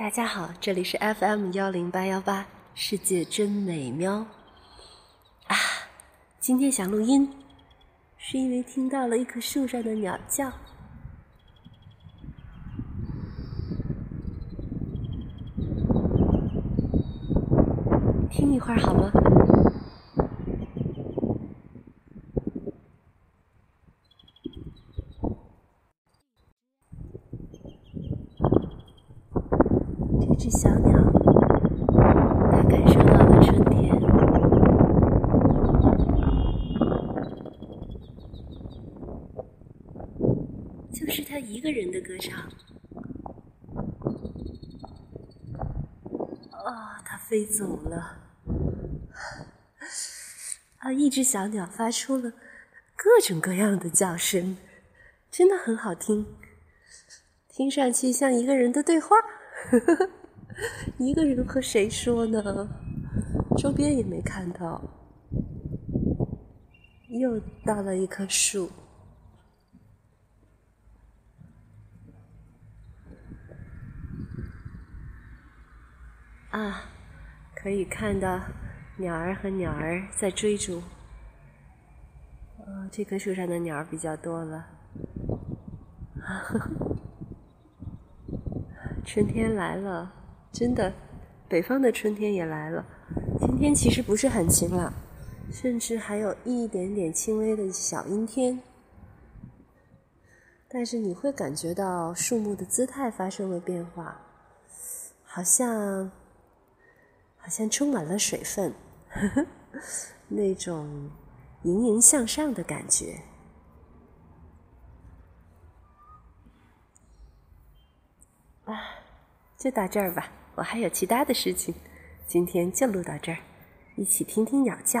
大家好，这里是 FM 幺零八幺八，世界真美妙啊！今天想录音，是因为听到了一棵树上的鸟叫，听一会儿好吗？只小鸟，它感受到了春天，就是它一个人的歌唱。哦，它飞走了。啊，一只小鸟发出了各种各样的叫声，真的很好听，听上去像一个人的对话。呵呵呵。一个人和谁说呢？周边也没看到。又到了一棵树，啊，可以看到鸟儿和鸟儿在追逐。啊，这棵树上的鸟儿比较多了。春天来了。真的，北方的春天也来了。今天其实不是很晴朗，甚至还有一点点轻微的小阴天。但是你会感觉到树木的姿态发生了变化，好像好像充满了水分，呵 呵那种盈盈向上的感觉。啊，就到这儿吧。我还有其他的事情，今天就录到这儿，一起听听鸟叫。